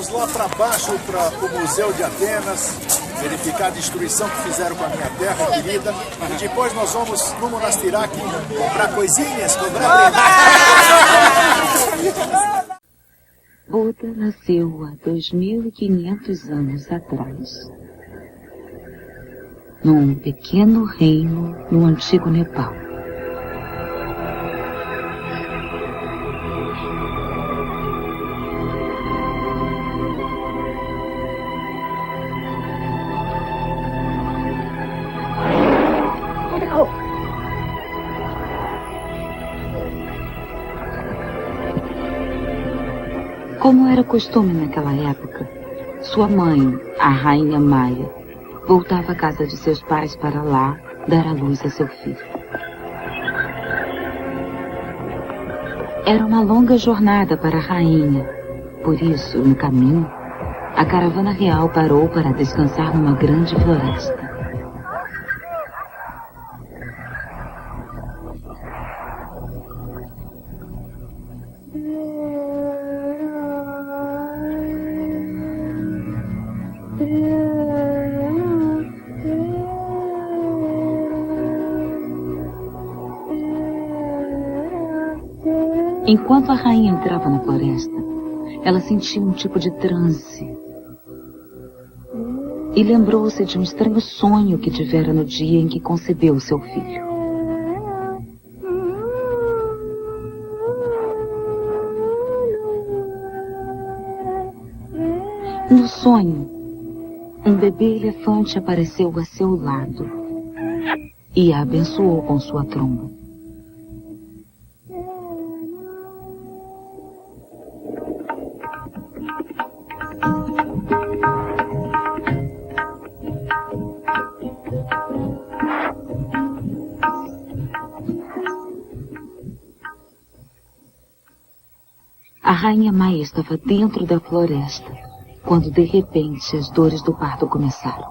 Vamos lá para baixo, para o Museu de Atenas, verificar a destruição que fizeram com a minha terra querida. E depois nós vamos no Monastirac comprar coisinhas, comprar Buda nasceu há 2.500 anos atrás, num pequeno reino no antigo Nepal. Costume naquela época, sua mãe, a rainha Maia, voltava à casa de seus pais para lá dar à luz a seu filho. Era uma longa jornada para a rainha. Por isso, no caminho, a caravana real parou para descansar numa grande floresta. Enquanto a rainha entrava na floresta, ela sentiu um tipo de transe. E lembrou-se de um estranho sonho que tivera no dia em que concebeu seu filho. No sonho, um bebê elefante apareceu a seu lado e a abençoou com sua tromba. Rainha Maia estava dentro da floresta, quando de repente as dores do parto começaram.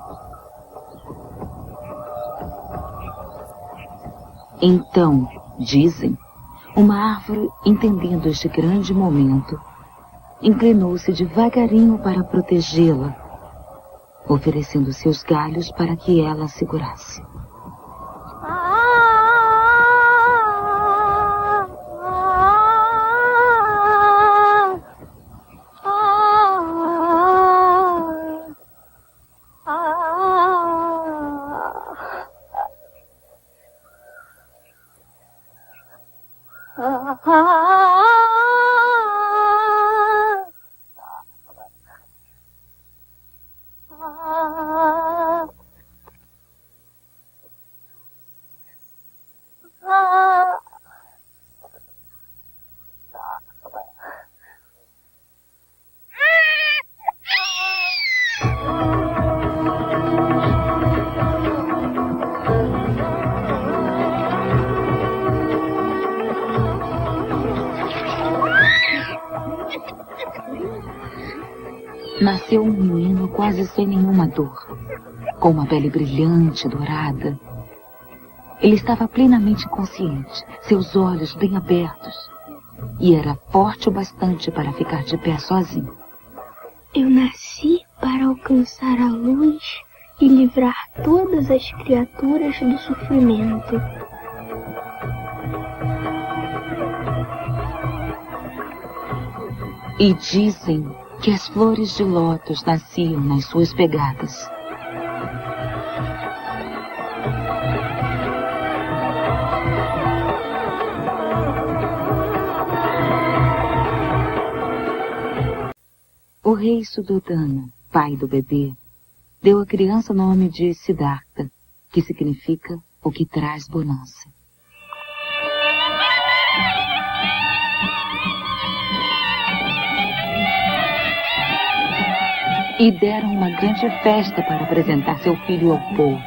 Então, dizem, uma árvore, entendendo este grande momento, inclinou-se devagarinho para protegê-la, oferecendo seus galhos para que ela a segurasse. Com uma pele brilhante, dourada. Ele estava plenamente consciente, seus olhos bem abertos, e era forte o bastante para ficar de pé sozinho. Eu nasci para alcançar a luz e livrar todas as criaturas do sofrimento. E dizem que as flores de lótus nasciam nas suas pegadas. O rei Sudodana, pai do bebê, deu à criança o nome de Siddhartha, que significa o que traz bonança. E deram uma grande festa para apresentar seu filho ao povo.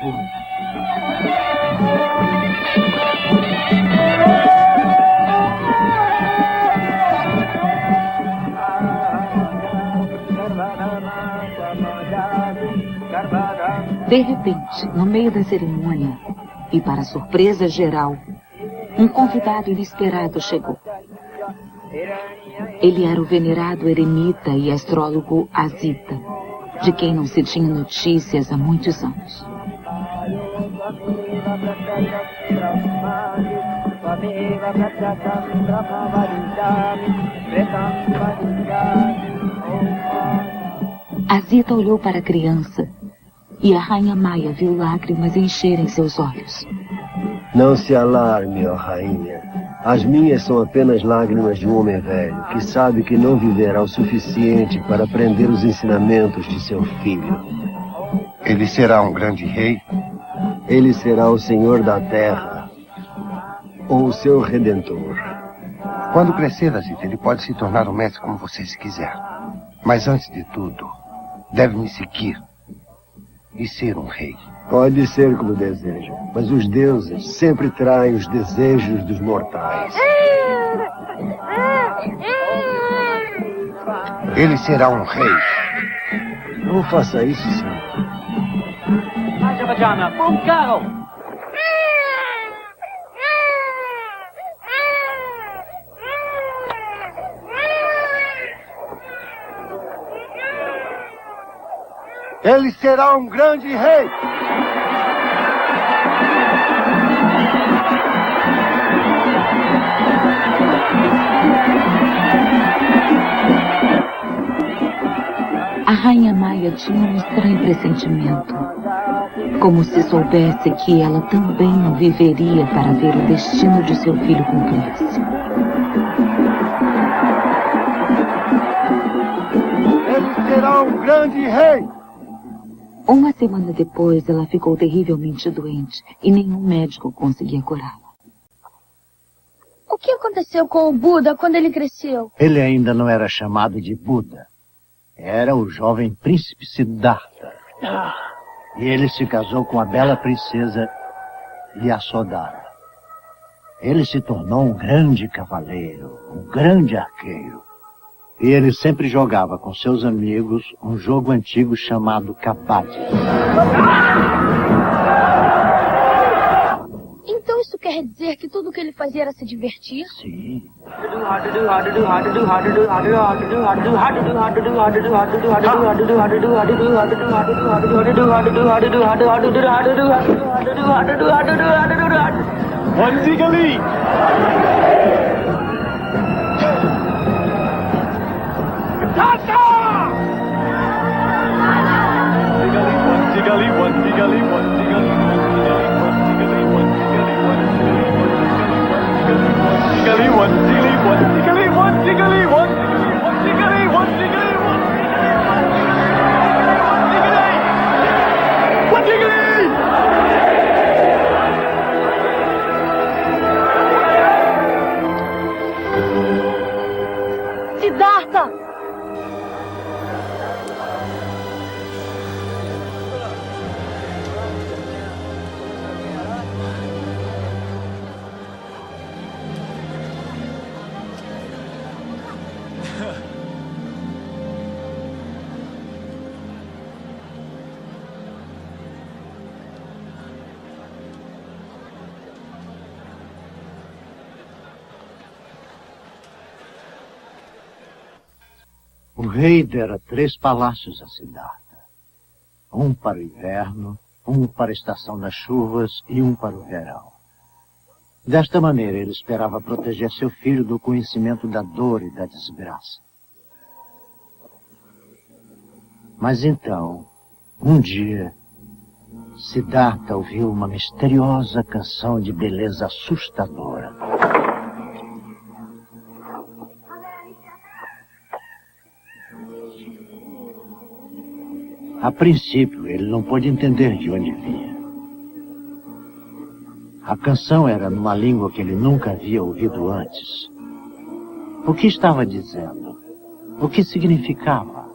De repente, no meio da cerimônia, e para surpresa geral, um convidado inesperado chegou. Ele era o venerado eremita e astrólogo Azita, de quem não se tinha notícias há muitos anos. Azita olhou para a criança e a rainha Maia viu lágrimas encherem seus olhos. Não se alarme, ó rainha. As minhas são apenas lágrimas de um homem velho que sabe que não viverá o suficiente para aprender os ensinamentos de seu filho. Ele será um grande rei? Ele será o senhor da terra ou o seu redentor. Quando crescer, Azita, ele pode se tornar um mestre como você se quiser. Mas antes de tudo, deve me seguir e ser um rei. Pode ser como deseja, mas os deuses sempre traem os desejos dos mortais. Ele será um rei. Não faça isso, senhor. Ele será um grande rei. A rainha Maia tinha um estranho pressentimento. Como se soubesse que ela também não viveria para ver o destino de seu filho cumprir-se. Ele será um grande rei. Uma semana depois, ela ficou terrivelmente doente e nenhum médico conseguia curá-la. O que aconteceu com o Buda quando ele cresceu? Ele ainda não era chamado de Buda. Era o jovem príncipe Siddhartha. E ele se casou com a bela princesa Yasodhara. Ele se tornou um grande cavaleiro, um grande arqueiro. E ele sempre jogava com seus amigos um jogo antigo chamado Kabaddi. Então isso quer dizer que tudo o que ele fazia era se divertir? Sim. Siddhartha! O rei dera três palácios a Siddhartha. Um para o inverno, um para a estação das chuvas e um para o verão. Desta maneira, ele esperava proteger seu filho do conhecimento da dor e da desgraça. Mas então, um dia, Siddhartha ouviu uma misteriosa canção de beleza assustadora. A princípio, ele não pôde entender de onde vinha. A canção era numa língua que ele nunca havia ouvido antes. O que estava dizendo? O que significava?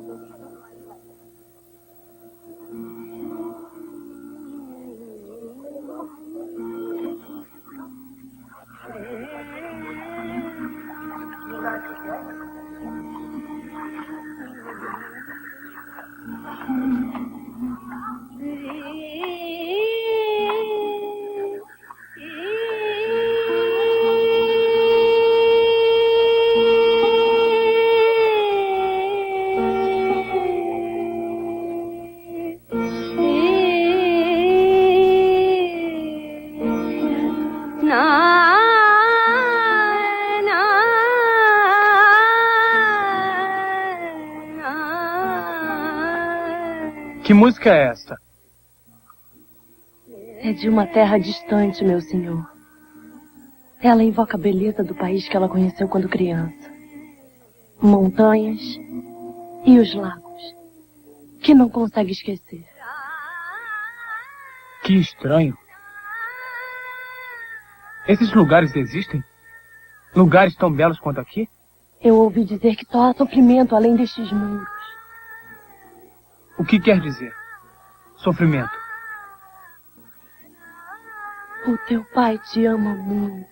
Música é esta? É de uma terra distante, meu senhor. Ela invoca a beleza do país que ela conheceu quando criança. Montanhas e os lagos, que não consegue esquecer. Que estranho. Esses lugares existem? Lugares tão belos quanto aqui? Eu ouvi dizer que só há sofrimento além destes mundos. O que quer dizer? Sofrimento. O teu pai te ama muito.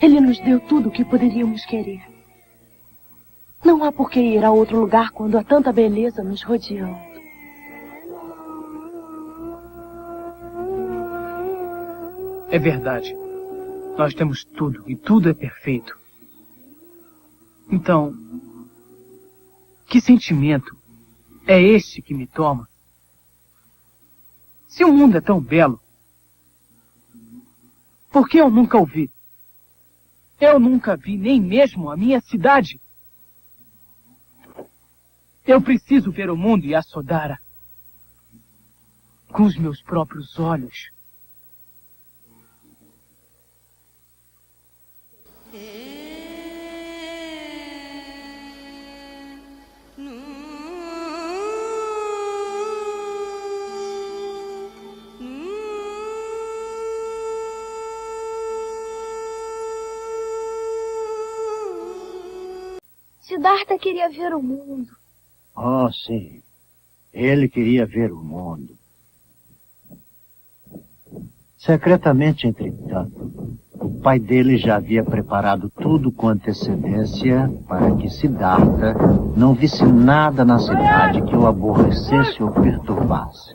Ele nos deu tudo o que poderíamos querer. Não há por que ir a outro lugar quando há tanta beleza nos rodeando. É verdade. Nós temos tudo e tudo é perfeito. Então, que sentimento é este que me toma? Se o mundo é tão belo, por que eu nunca o vi? Eu nunca vi nem mesmo a minha cidade. Eu preciso ver o mundo e a Sodara com os meus próprios olhos. Siddhartha queria ver o mundo. Oh, sim. Ele queria ver o mundo. Secretamente, entretanto, o pai dele já havia preparado tudo com antecedência para que Siddhartha não visse nada na cidade que o aborrecesse ou perturbasse.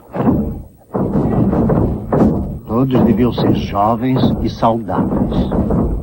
Todos deviam ser jovens e saudáveis.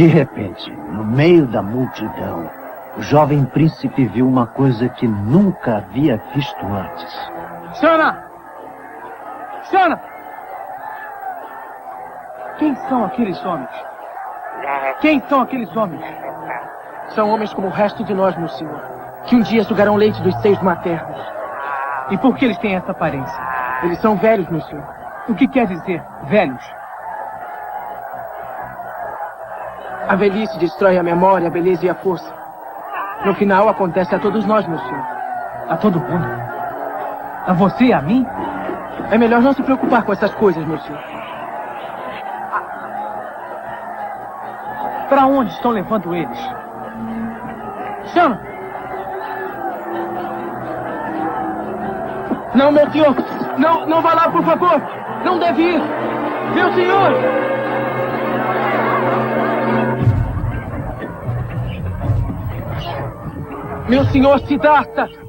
De repente, no meio da multidão, o jovem príncipe viu uma coisa que nunca havia visto antes. Shana! Shana! Quem são aqueles homens? Quem são aqueles homens? São homens como o resto de nós, meu senhor, que um dia sugarão leite dos seios maternos. E por que eles têm essa aparência? Eles são velhos, meu senhor. O que quer dizer velhos? A velhice destrói a memória, a beleza e a força. No final, acontece a todos nós, meu senhor. A todo mundo? A você e a mim? É melhor não se preocupar com essas coisas, meu senhor. Para onde estão levando eles? Chama! Não, meu senhor! Não, não vá lá, por favor! Não deve ir! Meu senhor! Meu senhor Siddhartha!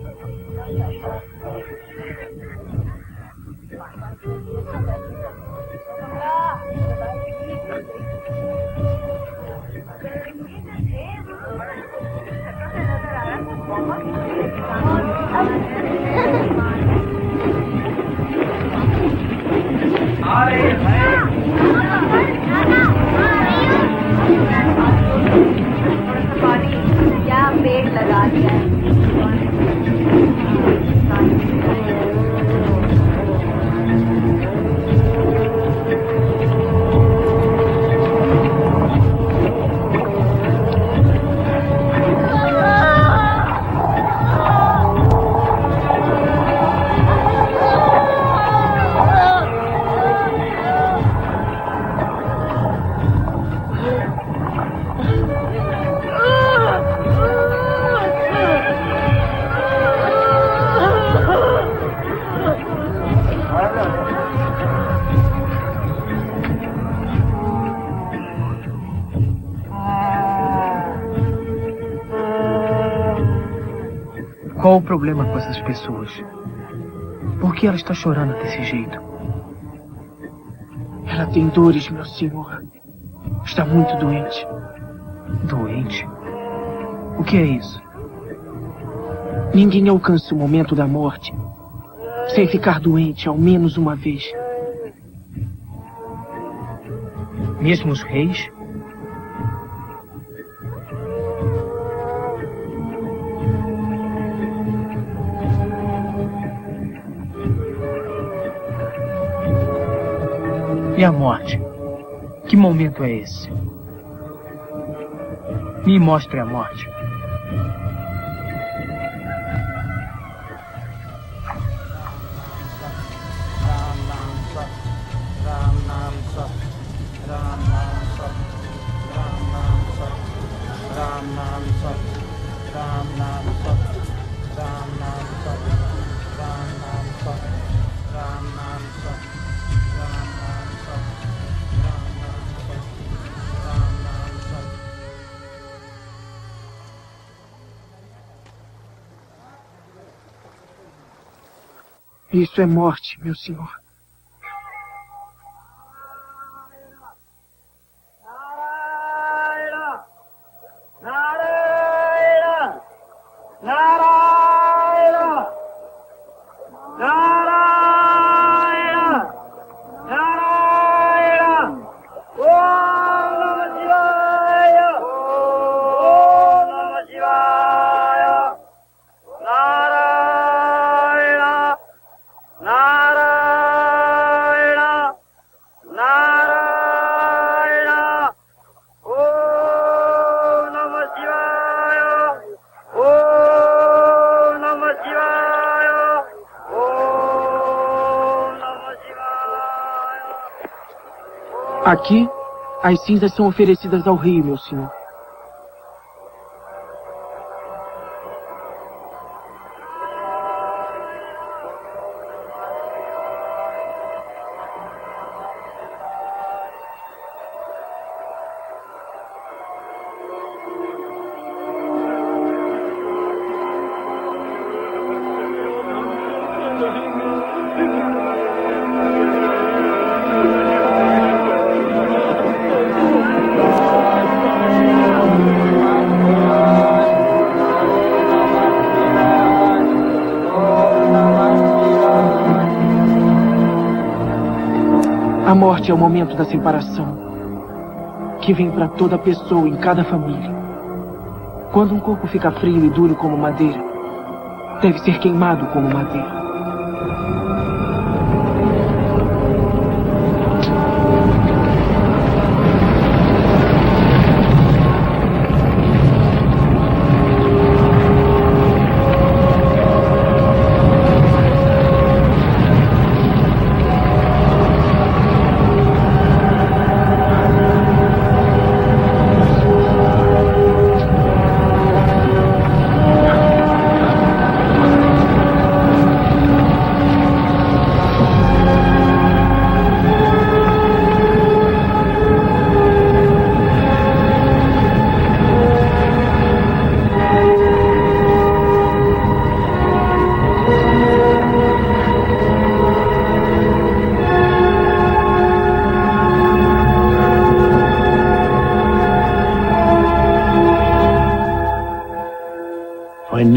Qual o problema com essas pessoas? Por que ela está chorando desse jeito? Ela tem dores, meu senhor. Está muito doente. Doente? O que é isso? Ninguém alcança o momento da morte sem ficar doente ao menos uma vez. Mesmo os reis? E a morte? Que momento é esse? Me mostre a morte. Isso é morte, meu senhor. Aqui, as cinzas são oferecidas ao rei, meu senhor. Morte é o momento da separação, que vem para toda pessoa em cada família. Quando um corpo fica frio e duro como madeira, deve ser queimado como madeira.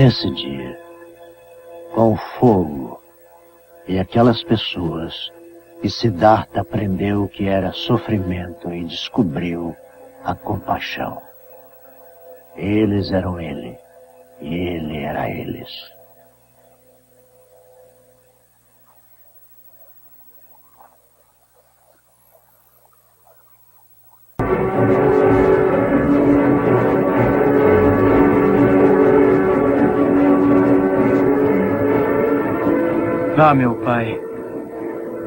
Nesse dia, com o fogo e aquelas pessoas, que Siddhartha aprendeu o que era sofrimento e descobriu a compaixão. Eles eram ele, e ele era eles. Ah, meu pai,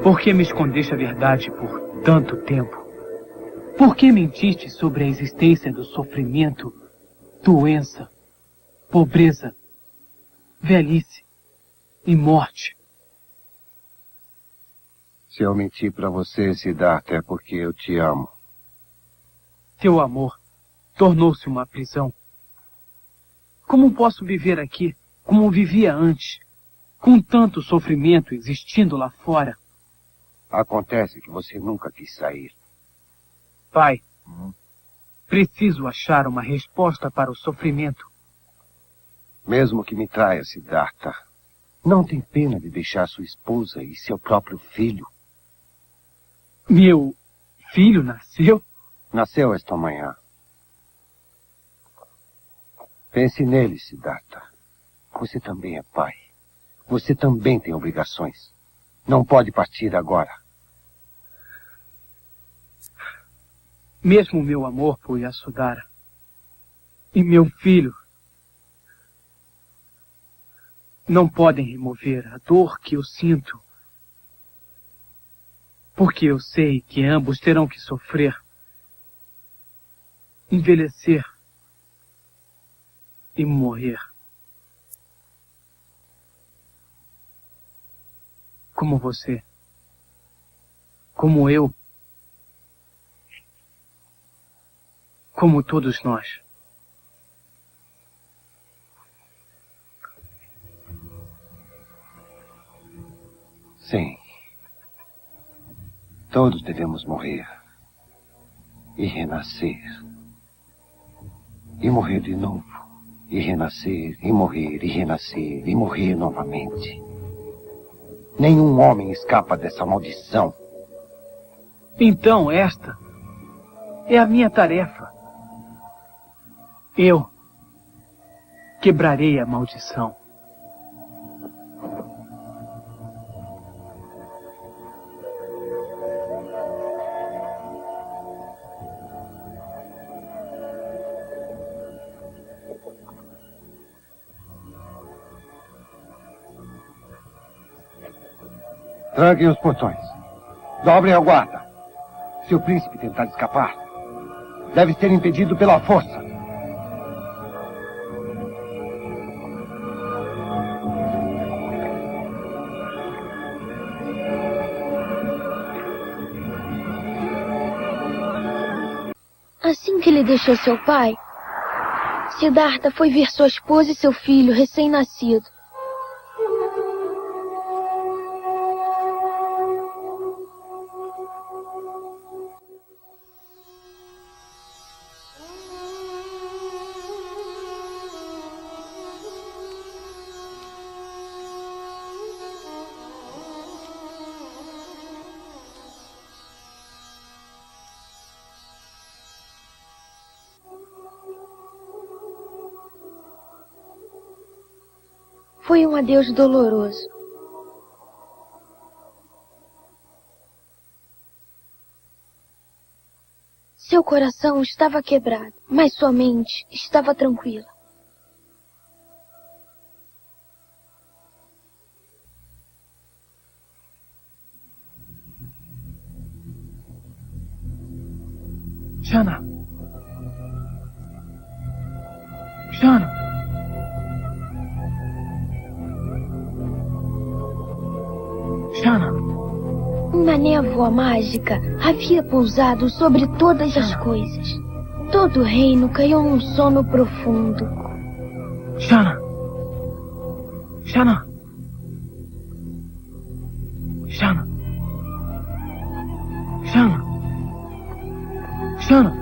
por que me escondeste a verdade por tanto tempo? Por que mentiste sobre a existência do sofrimento, doença, pobreza, velhice e morte? Se eu menti para você, Siddhartha, é porque eu te amo. Teu amor tornou-se uma prisão. Como posso viver aqui como vivia antes? Com tanto sofrimento existindo lá fora. Acontece que você nunca quis sair. Pai, preciso achar uma resposta para o sofrimento. Mesmo que me traia, Siddhartha, não tem pena de deixar sua esposa e seu próprio filho? Meu filho nasceu? Nasceu esta manhã. Pense nele, Siddhartha. Você também é pai. Você também tem obrigações. Não pode partir agora. Mesmo meu amor por Yasudara e meu filho não podem remover a dor que eu sinto. Porque eu sei que ambos terão que sofrer, envelhecer e morrer. Como você, como eu, como todos nós. Sim. Todos devemos morrer. E renascer. E morrer de novo. E renascer, e morrer, e renascer, e morrer novamente. Nenhum homem escapa dessa maldição. Então esta é a minha tarefa. Eu quebrarei a maldição. Tranquem os portões. Dobrem a guarda. Se o príncipe tentar escapar, deve ser impedido pela força. Assim que ele deixou seu pai, Siddhartha foi ver sua esposa e seu filho recém-nascido. Adeus doloroso. Seu coração estava quebrado, mas sua mente estava tranquila. Jana. Jana. Uma névoa mágica havia pousado sobre todas as coisas. Todo o reino caiu num sono profundo. Jana. Jana. Jana. Jana. Jana.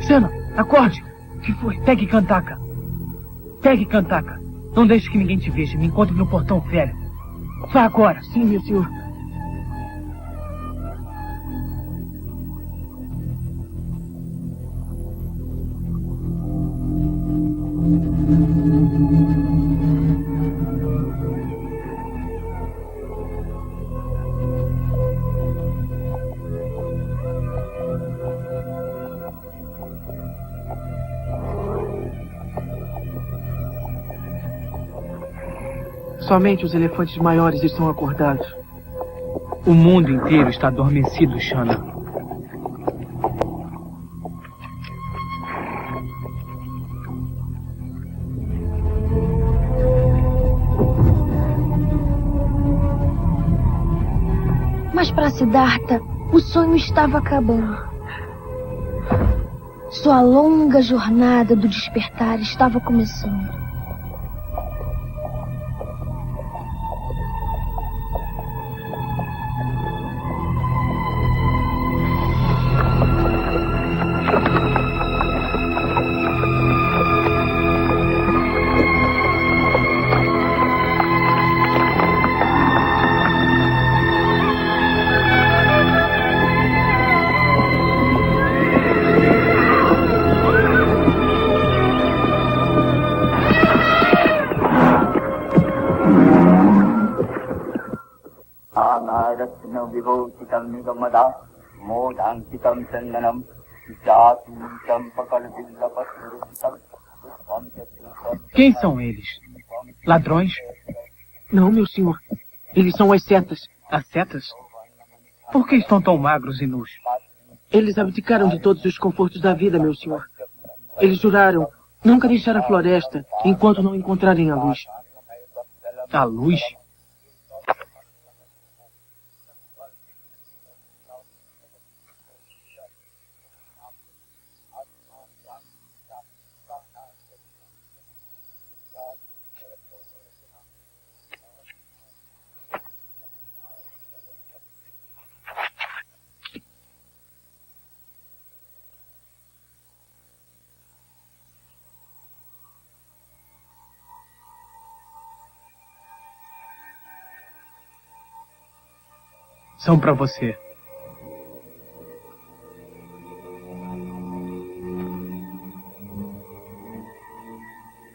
Jana, acorde. O que foi? Pegue Cantaka. Pegue Cantaka. Não deixe que ninguém te veja. Me encontre no portão velho. Vá agora. Sim, meu senhor. Somente os elefantes maiores estão acordados. O mundo inteiro está adormecido, Shana. Mas para Siddhartha, o sonho estava acabando. Sua longa jornada do despertar estava começando. Quem são eles? Ladrões? Não, meu senhor. Eles são as setas. As setas? Por que estão tão magros e nus? Eles abdicaram de todos os confortos da vida, meu senhor. Eles juraram nunca deixar a floresta enquanto não encontrarem a luz. A luz? São para você.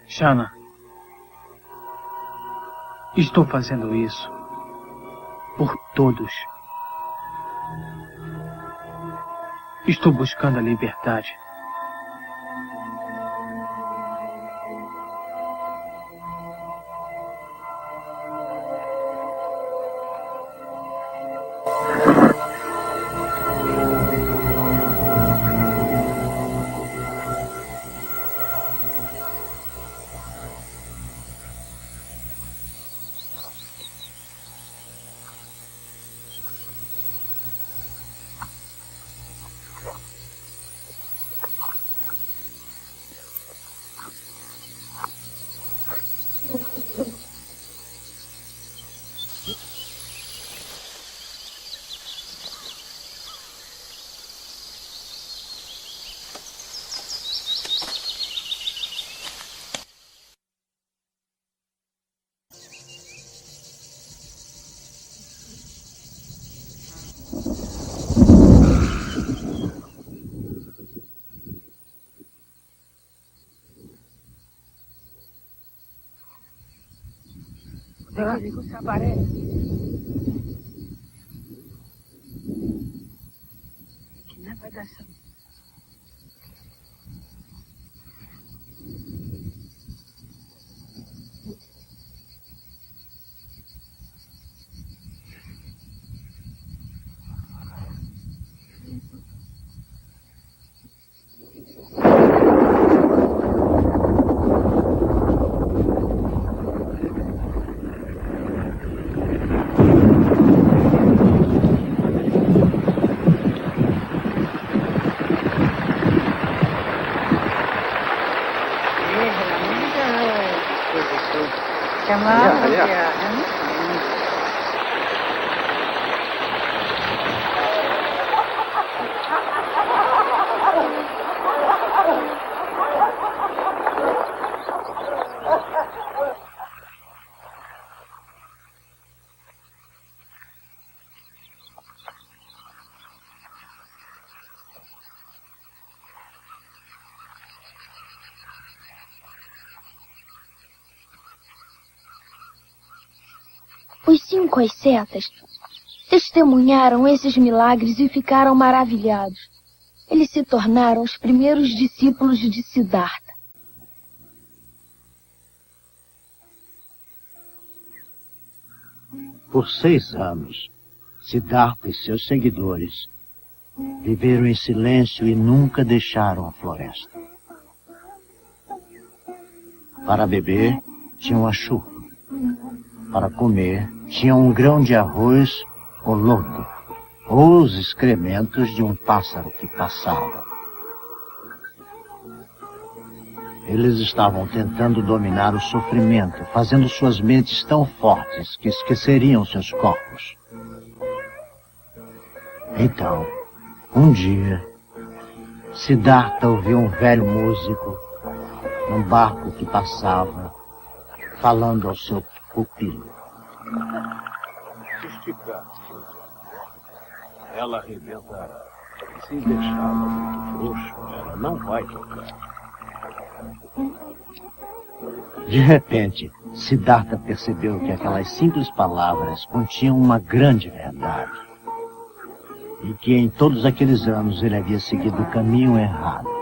Shana, estou fazendo isso por todos. Estou buscando a liberdade. Digo sabaré. Kenapa Os cinco ascetas testemunharam esses milagres e ficaram maravilhados. Eles se tornaram os primeiros discípulos de Siddhartha. Por seis anos, Siddhartha e seus seguidores viveram em silêncio e nunca deixaram a floresta. Para beber, tinham a chuva. Para comer, tinham um grão de arroz ou lodo, ou os excrementos de um pássaro que passava. Eles estavam tentando dominar o sofrimento, fazendo suas mentes tão fortes que esqueceriam seus corpos. Então, um dia, Siddhartha ouviu um velho músico num barco que passava, falando ao seu pupilo. Esticar. Ela arrebentará. Se deixá-la muito frouxo, ela não vai tocar. De repente, Siddhartha percebeu que aquelas simples palavras continham uma grande verdade. E que em todos aqueles anos ele havia seguido o caminho errado.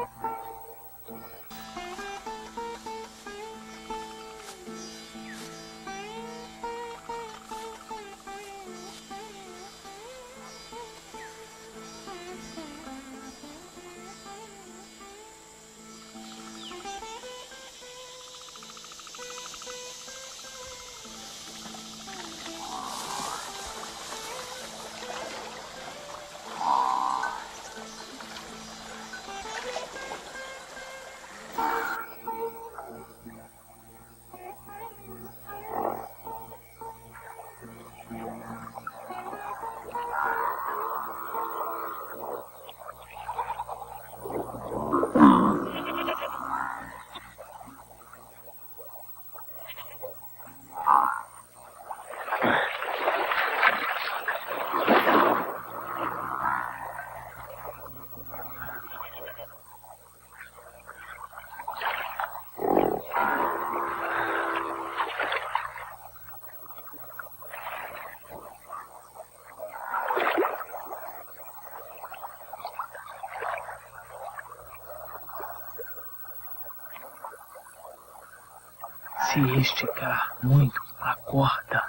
Se esticar muito a corda,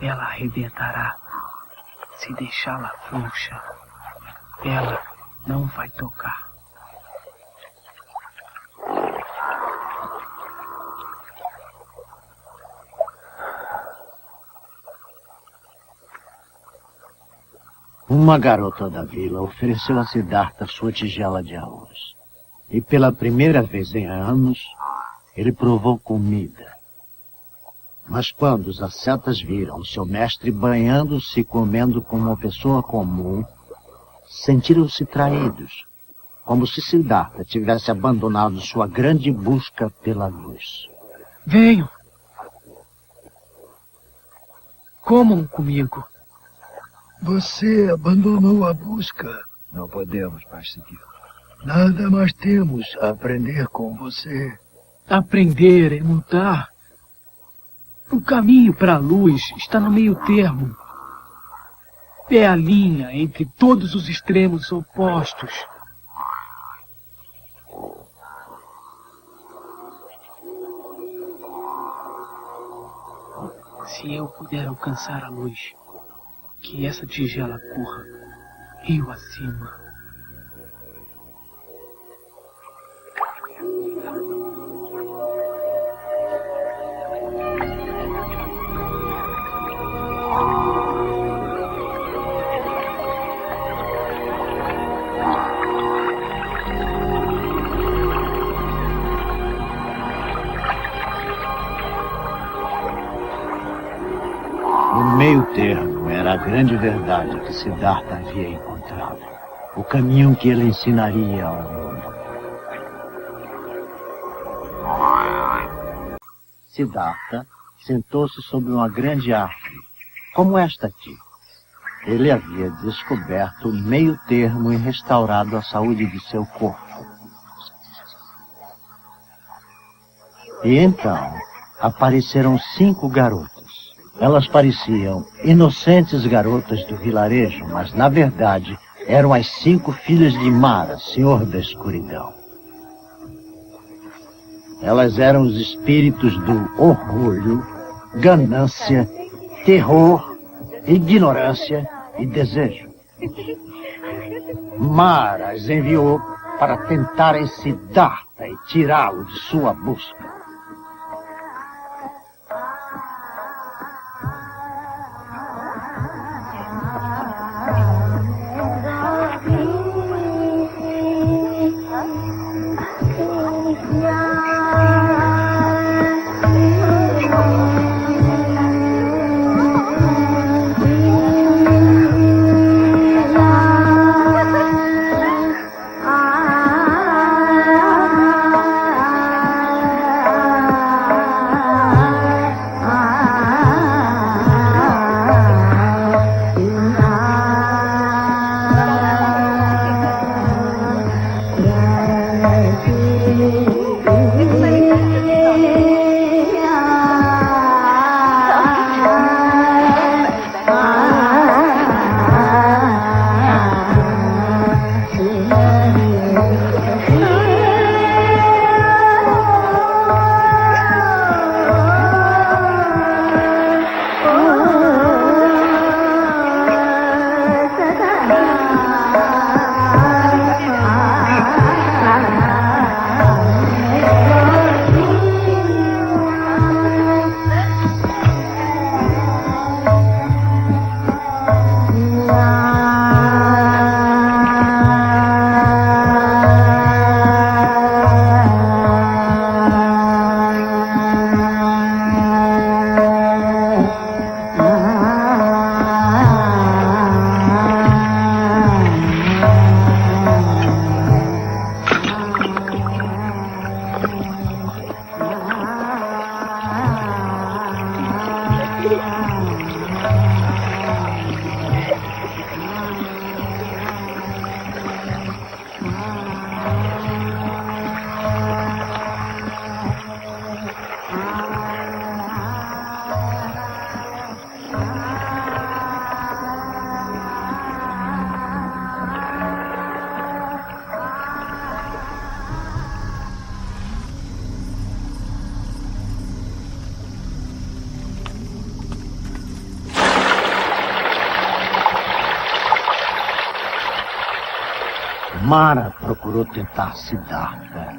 ela arrebentará. Se deixá-la frouxa, ela não vai tocar. Uma garota da vila ofereceu a Siddhartha sua tigela de arroz. E pela primeira vez em anos, ele provou comida. Mas quando os ascetas viram seu mestre banhando-se e comendo como uma pessoa comum, sentiram-se traídos, como se Siddhartha tivesse abandonado sua grande busca pela luz. Venham! Comam comigo. Você abandonou a busca. Não podemos mais seguir. Nada mais temos a aprender com você. Aprender é mudar. O caminho para a luz está no meio termo. É a linha entre todos os extremos opostos. Se eu puder alcançar a luz, que essa tigela corra rio acima. Meio termo era a grande verdade que Siddhartha havia encontrado. O caminho que ele ensinaria ao mundo. Siddhartha sentou-se sobre uma grande árvore, como esta aqui. Ele havia descoberto o meio termo e restaurado a saúde de seu corpo. E então apareceram cinco garotas. Elas pareciam inocentes garotas do vilarejo, mas na verdade eram as cinco filhas de Mara, senhor da escuridão. Elas eram os espíritos do orgulho, ganância, terror, ignorância e desejo. Mara as enviou para tentar Siddhartha e tirá-lo de sua busca. Mara procurou tentar Siddhartha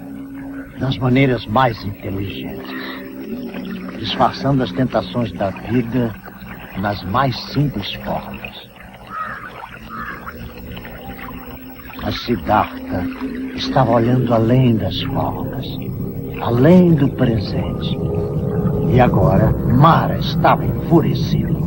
das maneiras mais inteligentes, disfarçando as tentações da vida nas mais simples formas. Mas Siddhartha estava olhando além das formas, além do presente. E agora Mara estava enfurecida.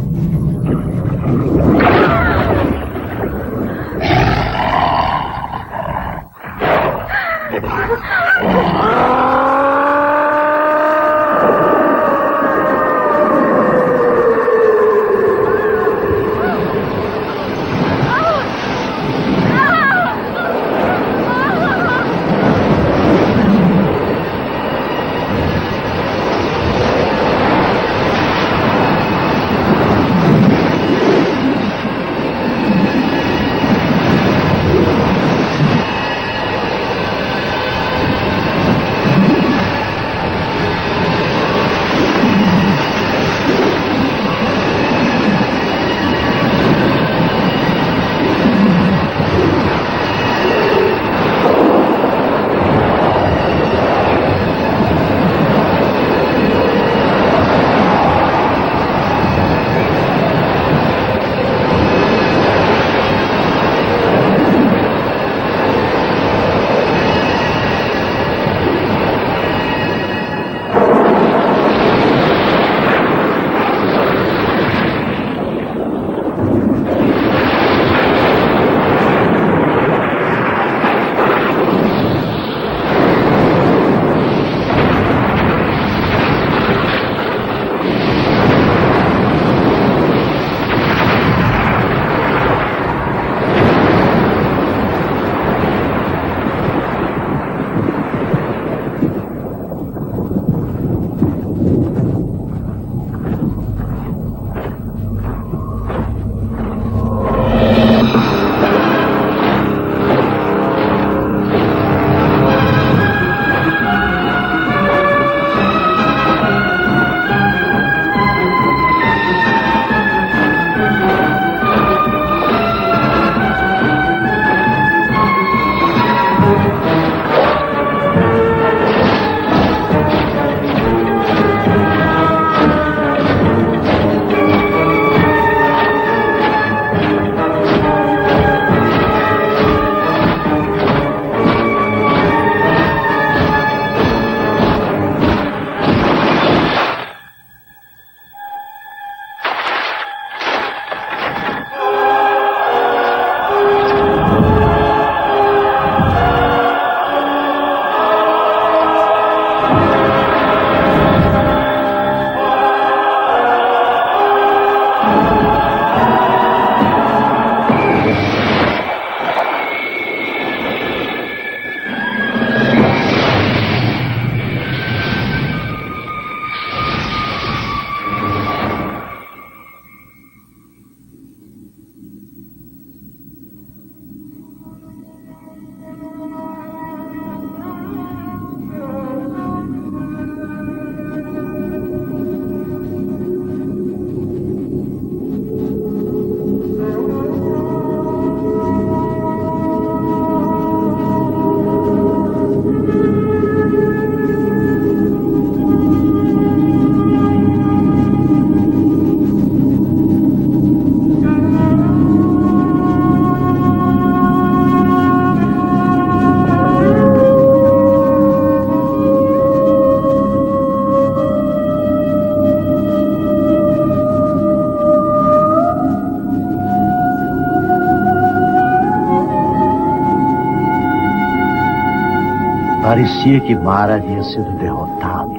Parecia que Mara havia sido derrotado.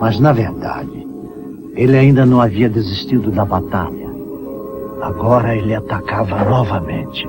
Mas, na verdade, ele ainda não havia desistido da batalha. Agora ele atacava novamente.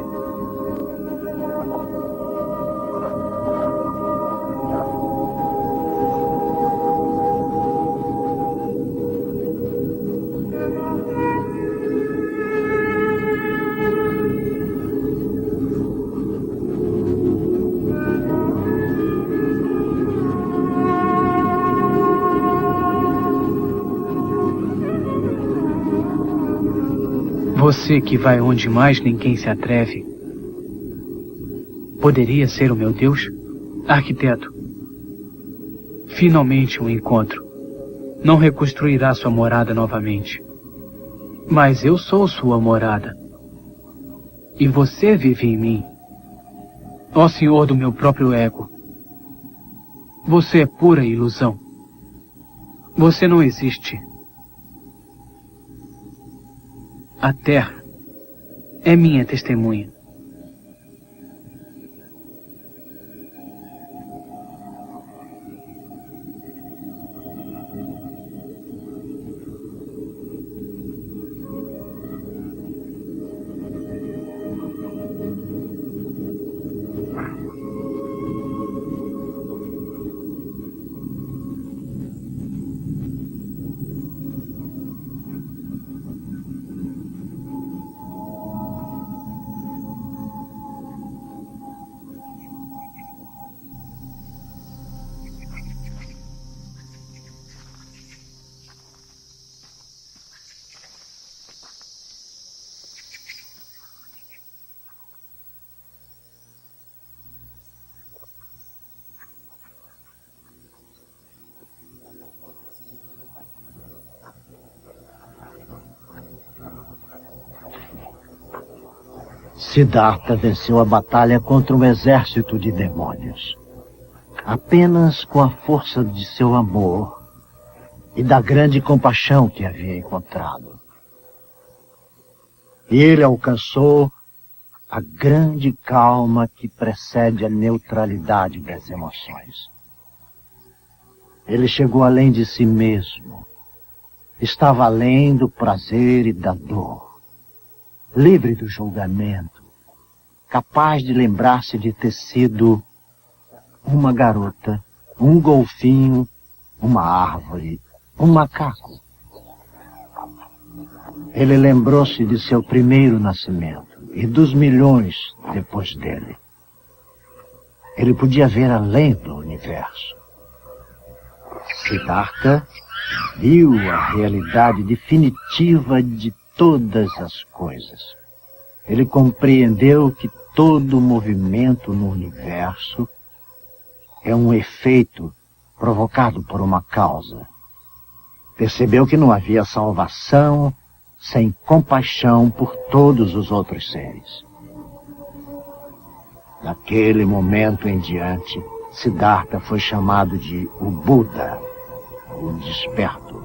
Você que vai onde mais ninguém se atreve. Poderia ser o meu Deus? Arquiteto. Finalmente um encontro. Não reconstruirá sua morada novamente. Mas eu sou sua morada. E você vive em mim. Ó Senhor do meu próprio ego. Você é pura ilusão. Você não existe. A terra é minha testemunha. Siddhartha venceu a batalha contra um exército de demônios. Apenas com a força de seu amor e da grande compaixão que havia encontrado. Ele alcançou a grande calma que precede a neutralidade das emoções. Ele chegou além de si mesmo. Estava além do prazer e da dor. Livre do julgamento. Capaz de lembrar-se de ter sido uma garota, um golfinho, uma árvore, um macaco. Ele lembrou-se de seu primeiro nascimento e dos milhões depois dele. Ele podia ver além do universo. Siddhartha viu a realidade definitiva de todas as coisas. Ele compreendeu que todo movimento no universo é um efeito provocado por uma causa. Percebeu que não havia salvação sem compaixão por todos os outros seres. Naquele momento em diante, Siddhartha foi chamado de o Buda, o desperto.